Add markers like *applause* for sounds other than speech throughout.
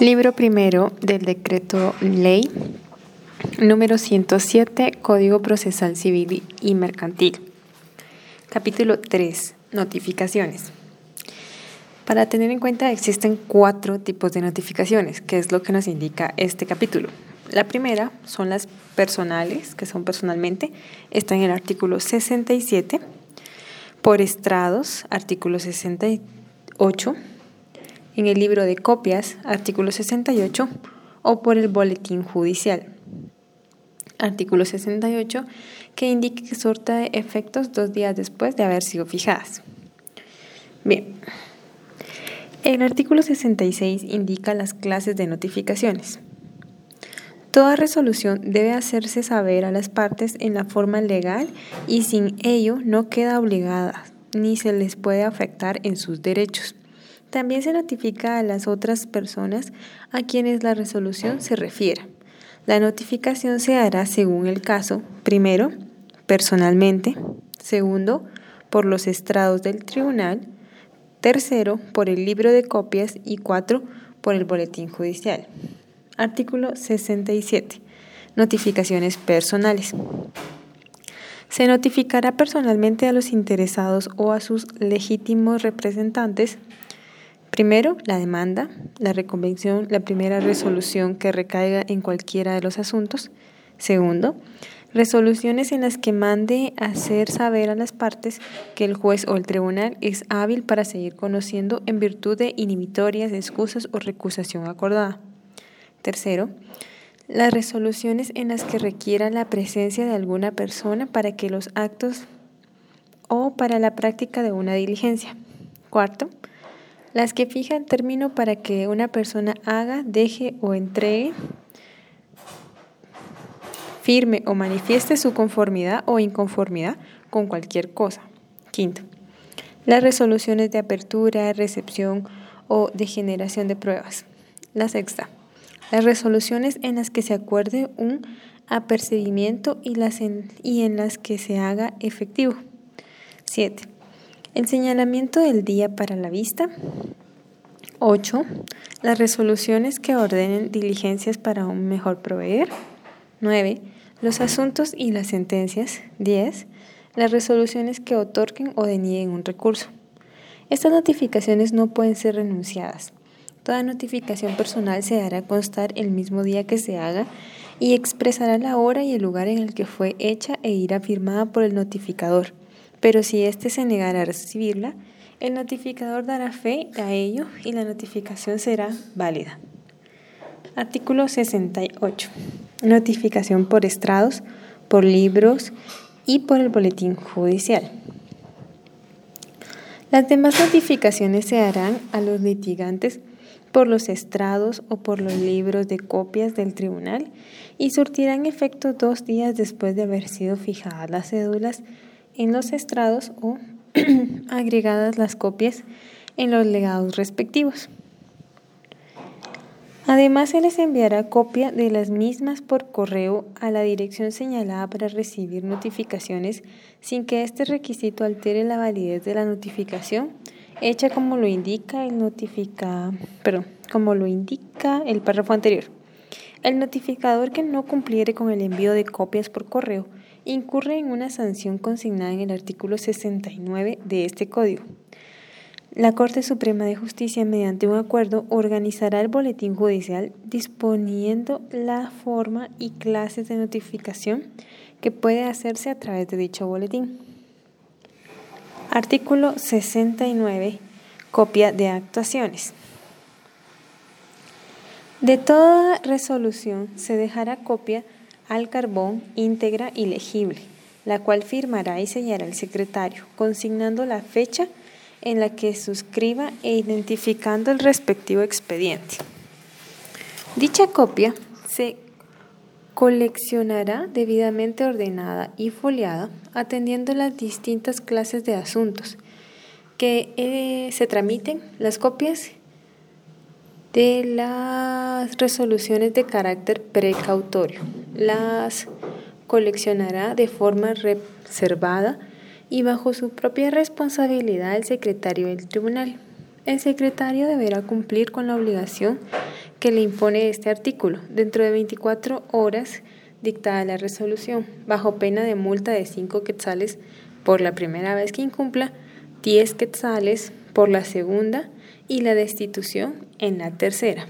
Libro primero del decreto ley número 107, Código Procesal Civil y Mercantil. Capítulo 3. Notificaciones. Para tener en cuenta existen cuatro tipos de notificaciones, que es lo que nos indica este capítulo. La primera son las personales, que son personalmente, está en el artículo 67, por estrados, artículo 68, en el libro de copias, artículo 68, o por el boletín judicial. Artículo 68, que indique que sorta de efectos dos días después de haber sido fijadas. Bien, el artículo 66 indica las clases de notificaciones. Toda resolución debe hacerse saber a las partes en la forma legal y sin ello no queda obligada ni se les puede afectar en sus derechos. También se notifica a las otras personas a quienes la resolución se refiera. La notificación se hará según el caso, primero, personalmente, segundo, por los estrados del tribunal, tercero, por el libro de copias y cuatro, por el boletín judicial. Artículo 67. Notificaciones personales. Se notificará personalmente a los interesados o a sus legítimos representantes Primero, la demanda, la reconvención, la primera resolución que recaiga en cualquiera de los asuntos. Segundo, resoluciones en las que mande hacer saber a las partes que el juez o el tribunal es hábil para seguir conociendo en virtud de inhibitorias, excusas o recusación acordada. Tercero, las resoluciones en las que requiera la presencia de alguna persona para que los actos o para la práctica de una diligencia. Cuarto, las que fijan término para que una persona haga, deje o entregue, firme o manifieste su conformidad o inconformidad con cualquier cosa. Quinto, las resoluciones de apertura, recepción o de generación de pruebas. La sexta, las resoluciones en las que se acuerde un apercibimiento y, las en, y en las que se haga efectivo. Siete, el señalamiento del día para la vista. 8. Las resoluciones que ordenen diligencias para un mejor proveer. 9. Los asuntos y las sentencias. 10. Las resoluciones que otorguen o denieguen un recurso. Estas notificaciones no pueden ser renunciadas. Toda notificación personal se hará constar el mismo día que se haga y expresará la hora y el lugar en el que fue hecha e irá firmada por el notificador pero si éste se negara a recibirla, el notificador dará fe a ello y la notificación será válida. Artículo 68. Notificación por estrados, por libros y por el boletín judicial. Las demás notificaciones se harán a los litigantes por los estrados o por los libros de copias del tribunal y surtirán efecto dos días después de haber sido fijadas las cédulas en los estrados o *clears throat* agregadas las copias en los legados respectivos. Además, se les enviará copia de las mismas por correo a la dirección señalada para recibir notificaciones sin que este requisito altere la validez de la notificación hecha como lo indica el notifica, perdón, como lo indica el párrafo anterior. El notificador que no cumpliere con el envío de copias por correo incurre en una sanción consignada en el artículo 69 de este código. La Corte Suprema de Justicia, mediante un acuerdo, organizará el boletín judicial disponiendo la forma y clases de notificación que puede hacerse a través de dicho boletín. Artículo 69. Copia de actuaciones. De toda resolución se dejará copia al carbón íntegra y legible, la cual firmará y sellará el secretario, consignando la fecha en la que suscriba e identificando el respectivo expediente. Dicha copia se coleccionará debidamente ordenada y foliada, atendiendo las distintas clases de asuntos que eh, se tramiten. Las copias de las resoluciones de carácter precautorio. Las coleccionará de forma reservada y bajo su propia responsabilidad el secretario del tribunal. El secretario deberá cumplir con la obligación que le impone este artículo dentro de 24 horas dictada la resolución, bajo pena de multa de 5 quetzales por la primera vez que incumpla, 10 quetzales por la segunda y la destitución en la tercera.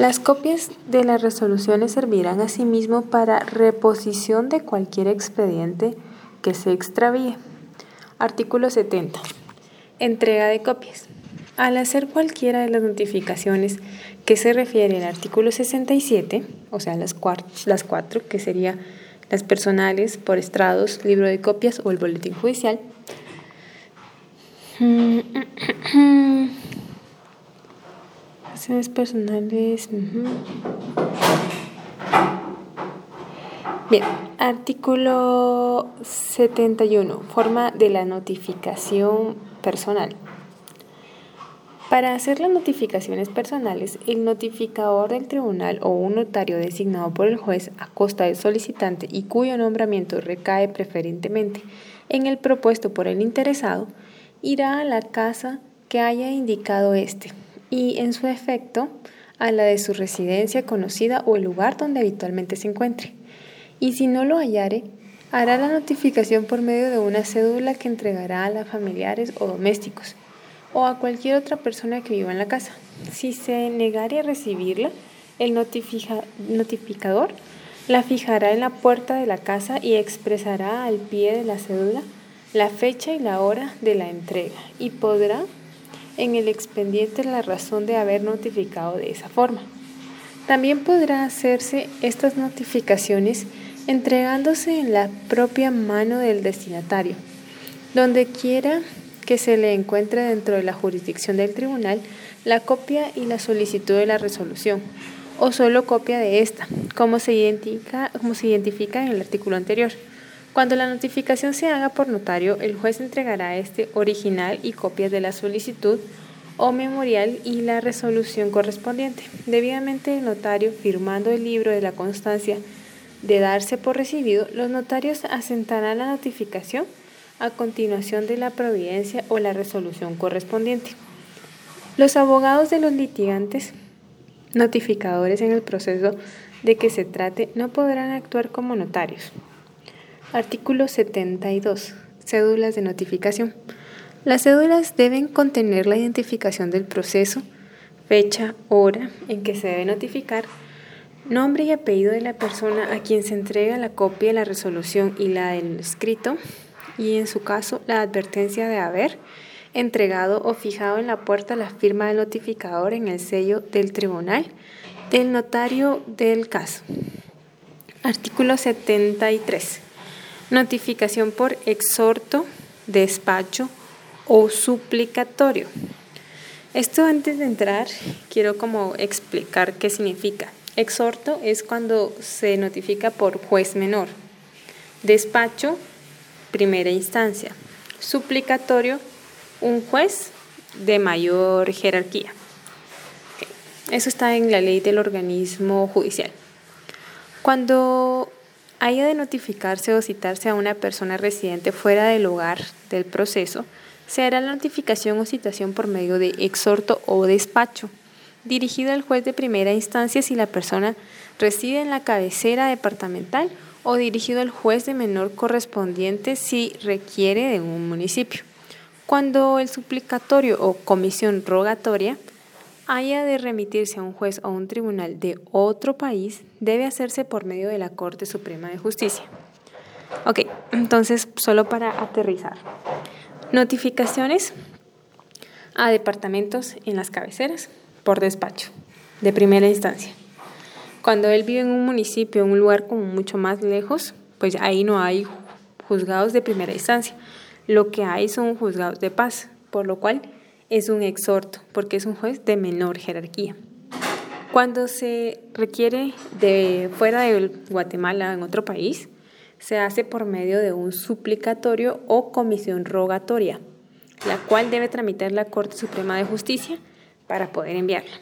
Las copias de las resoluciones servirán asimismo para reposición de cualquier expediente que se extravíe. Artículo 70. Entrega de copias. Al hacer cualquiera de las notificaciones que se refiere al artículo 67, o sea, las, las cuatro, que serían las personales, por estrados, libro de copias o el boletín judicial, *coughs* *coughs* *coughs* Acciones personales. Bien, artículo 71. Forma de la notificación personal. Para hacer las notificaciones personales, el notificador del tribunal o un notario designado por el juez a costa del solicitante y cuyo nombramiento recae preferentemente en el propuesto por el interesado, irá a la casa que haya indicado éste y en su efecto a la de su residencia conocida o el lugar donde habitualmente se encuentre. Y si no lo hallare, hará la notificación por medio de una cédula que entregará a los familiares o domésticos o a cualquier otra persona que viva en la casa. Si se negare a recibirla, el notificador la fijará en la puerta de la casa y expresará al pie de la cédula la fecha y la hora de la entrega y podrá en el expediente la razón de haber notificado de esa forma. También podrá hacerse estas notificaciones entregándose en la propia mano del destinatario, donde quiera que se le encuentre dentro de la jurisdicción del tribunal la copia y la solicitud de la resolución, o solo copia de esta, como se identifica, como se identifica en el artículo anterior. Cuando la notificación se haga por notario, el juez entregará este original y copias de la solicitud o memorial y la resolución correspondiente. Debidamente el notario firmando el libro de la constancia de darse por recibido, los notarios asentarán la notificación a continuación de la providencia o la resolución correspondiente. Los abogados de los litigantes, notificadores en el proceso de que se trate, no podrán actuar como notarios. Artículo 72. Cédulas de notificación. Las cédulas deben contener la identificación del proceso, fecha, hora en que se debe notificar, nombre y apellido de la persona a quien se entrega la copia de la resolución y la del escrito, y en su caso la advertencia de haber entregado o fijado en la puerta la firma del notificador en el sello del tribunal del notario del caso. Artículo 73. Notificación por exhorto, despacho o suplicatorio. Esto antes de entrar quiero como explicar qué significa. Exhorto es cuando se notifica por juez menor. Despacho, primera instancia. Suplicatorio, un juez de mayor jerarquía. Eso está en la ley del organismo judicial. Cuando haya de notificarse o citarse a una persona residente fuera del lugar del proceso, se hará la notificación o citación por medio de exhorto o despacho, dirigido al juez de primera instancia si la persona reside en la cabecera departamental o dirigido al juez de menor correspondiente si requiere de un municipio. Cuando el suplicatorio o comisión rogatoria haya de remitirse a un juez o un tribunal de otro país, debe hacerse por medio de la Corte Suprema de Justicia. Ok, entonces solo para aterrizar. Notificaciones a departamentos en las cabeceras por despacho, de primera instancia. Cuando él vive en un municipio, en un lugar como mucho más lejos, pues ahí no hay juzgados de primera instancia. Lo que hay son juzgados de paz, por lo cual es un exhorto, porque es un juez de menor jerarquía. Cuando se requiere de fuera de Guatemala, en otro país, se hace por medio de un suplicatorio o comisión rogatoria, la cual debe tramitar la Corte Suprema de Justicia para poder enviarla.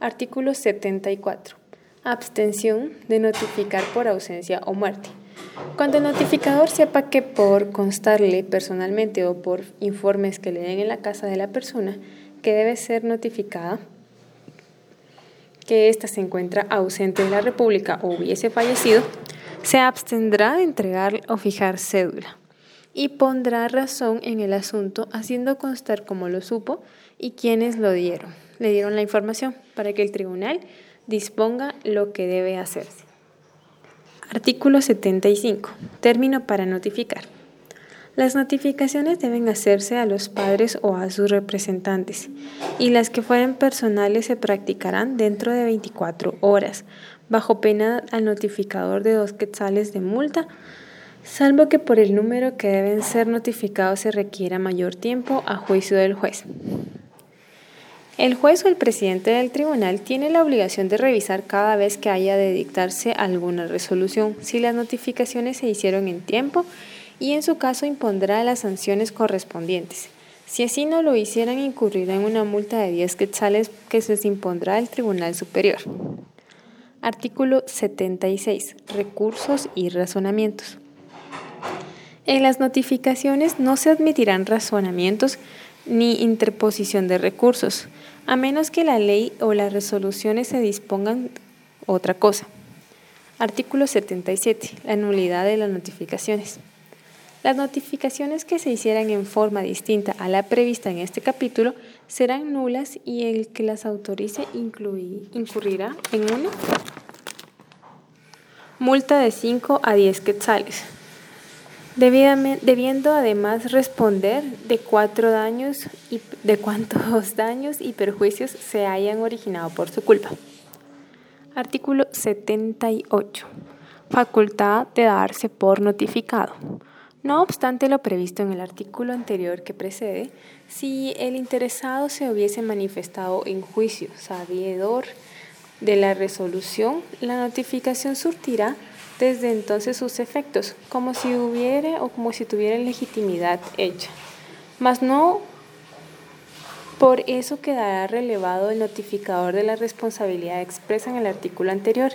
Artículo 74. Abstención de notificar por ausencia o muerte. Cuando el notificador sepa que por constarle personalmente o por informes que le den en la casa de la persona que debe ser notificada, que ésta se encuentra ausente de la República o hubiese fallecido, se abstendrá de entregar o fijar cédula y pondrá razón en el asunto haciendo constar cómo lo supo y quiénes lo dieron. Le dieron la información para que el tribunal disponga lo que debe hacerse. Artículo 75. Término para notificar. Las notificaciones deben hacerse a los padres o a sus representantes y las que fueren personales se practicarán dentro de 24 horas, bajo pena al notificador de dos quetzales de multa, salvo que por el número que deben ser notificados se requiera mayor tiempo a juicio del juez. El juez o el presidente del tribunal tiene la obligación de revisar cada vez que haya de dictarse alguna resolución si las notificaciones se hicieron en tiempo y en su caso impondrá las sanciones correspondientes. Si así no lo hicieran, incurrirá en una multa de 10 quetzales que se les impondrá el Tribunal Superior. Artículo 76. Recursos y razonamientos. En las notificaciones no se admitirán razonamientos ni interposición de recursos, a menos que la ley o las resoluciones se dispongan otra cosa. Artículo 77. La nulidad de las notificaciones. Las notificaciones que se hicieran en forma distinta a la prevista en este capítulo serán nulas y el que las autorice incurrirá en una multa de 5 a 10 quetzales debiendo además responder de cuatro daños y de cuántos *laughs* daños y perjuicios se hayan originado por su culpa. Artículo 78. Facultad de darse por notificado. No obstante lo previsto en el artículo anterior que precede, si el interesado se hubiese manifestado en juicio sabedor de la resolución, la notificación surtirá desde entonces sus efectos, como si hubiera o como si tuviera legitimidad hecha. Mas no por eso quedará relevado el notificador de la responsabilidad expresa en el artículo anterior.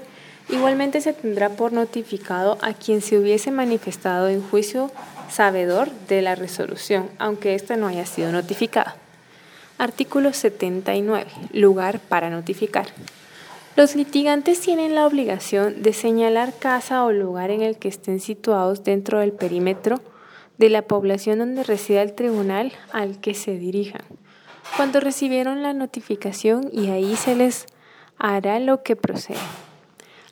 Igualmente se tendrá por notificado a quien se hubiese manifestado en juicio sabedor de la resolución, aunque ésta no haya sido notificada. Artículo 79. Lugar para notificar. Los litigantes tienen la obligación de señalar casa o lugar en el que estén situados dentro del perímetro de la población donde resida el tribunal al que se dirijan. Cuando recibieron la notificación y ahí se les hará lo que procede.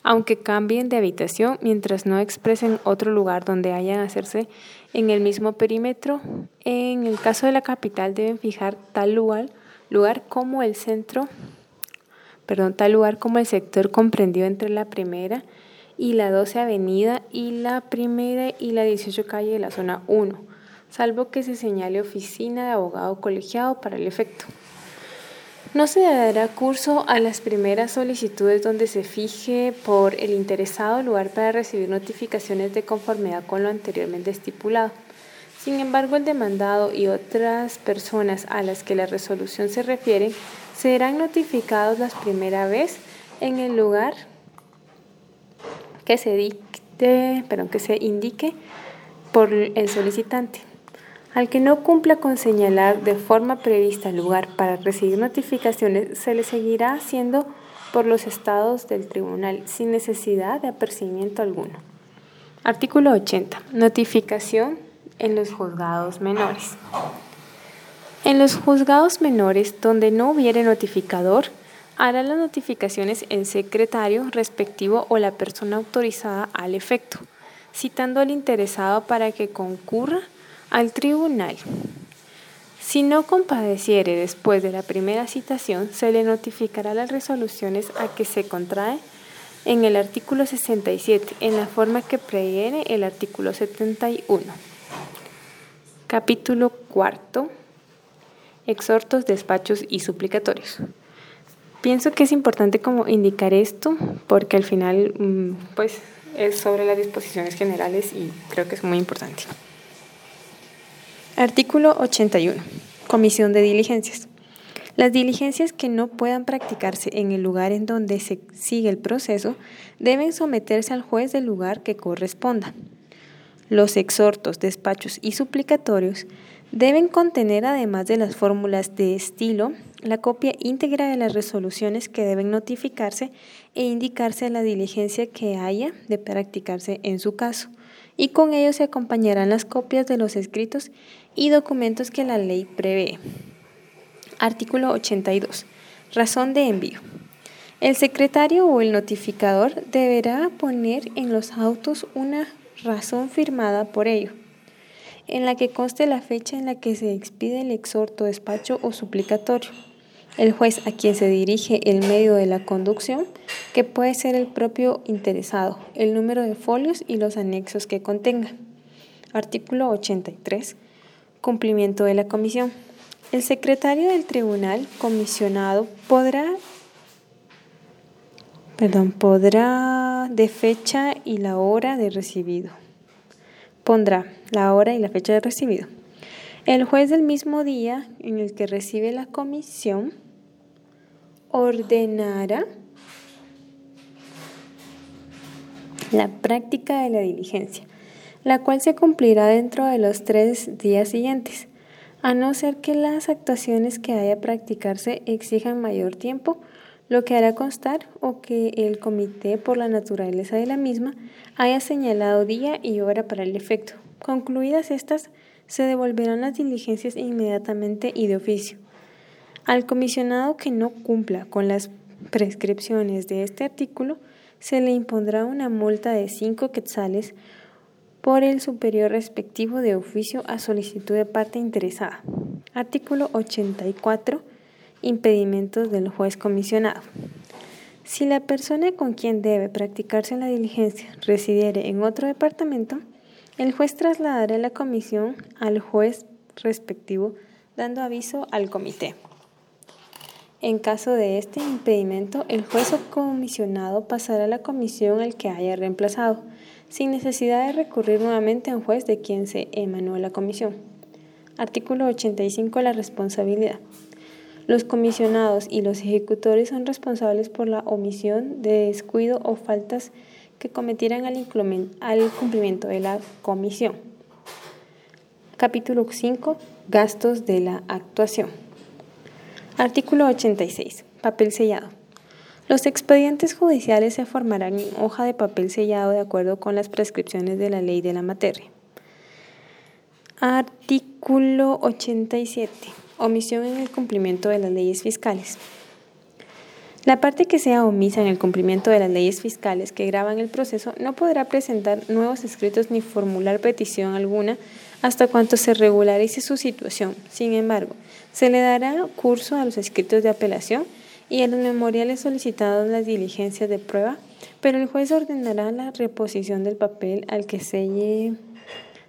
Aunque cambien de habitación mientras no expresen otro lugar donde hayan hacerse en el mismo perímetro, en el caso de la capital deben fijar tal lugar, lugar como el centro perdón, tal lugar como el sector comprendido entre la primera y la 12 avenida y la primera y la 18 calle de la zona 1, salvo que se señale oficina de abogado colegiado para el efecto. No se dará curso a las primeras solicitudes donde se fije por el interesado lugar para recibir notificaciones de conformidad con lo anteriormente estipulado. Sin embargo, el demandado y otras personas a las que la resolución se refiere serán notificados la primera vez en el lugar que se, dicte, perdón, que se indique por el solicitante. Al que no cumpla con señalar de forma prevista el lugar para recibir notificaciones, se le seguirá haciendo por los estados del tribunal sin necesidad de apercibimiento alguno. Artículo 80. Notificación en los juzgados menores. En los juzgados menores donde no hubiere notificador, hará las notificaciones el secretario respectivo o la persona autorizada al efecto, citando al interesado para que concurra al tribunal. Si no compadeciere después de la primera citación, se le notificará las resoluciones a que se contrae en el artículo 67, en la forma que previene el artículo 71. Capítulo cuarto exhortos, despachos y suplicatorios. Pienso que es importante como indicar esto porque al final mm, pues es sobre las disposiciones generales y creo que es muy importante. Artículo 81. Comisión de diligencias. Las diligencias que no puedan practicarse en el lugar en donde se sigue el proceso deben someterse al juez del lugar que corresponda. Los exhortos, despachos y suplicatorios deben contener, además de las fórmulas de estilo, la copia íntegra de las resoluciones que deben notificarse e indicarse la diligencia que haya de practicarse en su caso, y con ello se acompañarán las copias de los escritos y documentos que la ley prevé. Artículo 82. Razón de envío. El secretario o el notificador deberá poner en los autos una razón firmada por ello, en la que conste la fecha en la que se expide el exhorto, despacho o suplicatorio. El juez a quien se dirige el medio de la conducción, que puede ser el propio interesado, el número de folios y los anexos que contenga. Artículo 83. Cumplimiento de la comisión. El secretario del tribunal comisionado podrá perdón, podrá de fecha y la hora de recibido. Pondrá la hora y la fecha de recibido. El juez del mismo día en el que recibe la comisión ordenará la práctica de la diligencia, la cual se cumplirá dentro de los tres días siguientes, a no ser que las actuaciones que haya practicarse exijan mayor tiempo lo que hará constar o que el comité, por la naturaleza de la misma, haya señalado día y hora para el efecto. Concluidas estas, se devolverán las diligencias inmediatamente y de oficio. Al comisionado que no cumpla con las prescripciones de este artículo, se le impondrá una multa de cinco quetzales por el superior respectivo de oficio a solicitud de parte interesada. Artículo 84 impedimentos del juez comisionado. Si la persona con quien debe practicarse la diligencia residiere en otro departamento, el juez trasladará la comisión al juez respectivo dando aviso al comité. En caso de este impedimento, el juez o comisionado pasará la comisión al que haya reemplazado, sin necesidad de recurrir nuevamente a un juez de quien se emanó la comisión. Artículo 85. La responsabilidad. Los comisionados y los ejecutores son responsables por la omisión de descuido o faltas que cometieran al, cumplimiento de la comisión. Capítulo 5. Gastos de la actuación. Artículo 86. Papel sellado. Los expedientes judiciales se formarán en hoja de papel sellado de acuerdo con las prescripciones de la ley de la materia. Artículo 87. Omisión en el cumplimiento de las leyes fiscales. La parte que sea omisa en el cumplimiento de las leyes fiscales que graban el proceso no podrá presentar nuevos escritos ni formular petición alguna hasta cuanto se regularice su situación. Sin embargo, se le dará curso a los escritos de apelación y a los memoriales solicitados las diligencias de prueba, pero el juez ordenará la reposición del papel al que selle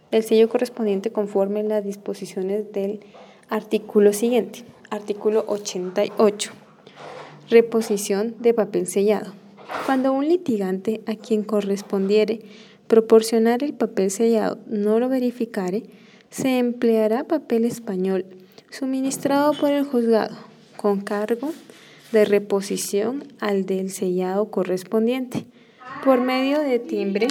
el sello correspondiente conforme las disposiciones del Artículo siguiente. Artículo 88. Reposición de papel sellado. Cuando un litigante a quien correspondiere proporcionar el papel sellado no lo verificare, se empleará papel español suministrado por el juzgado con cargo de reposición al del sellado correspondiente por medio de timbre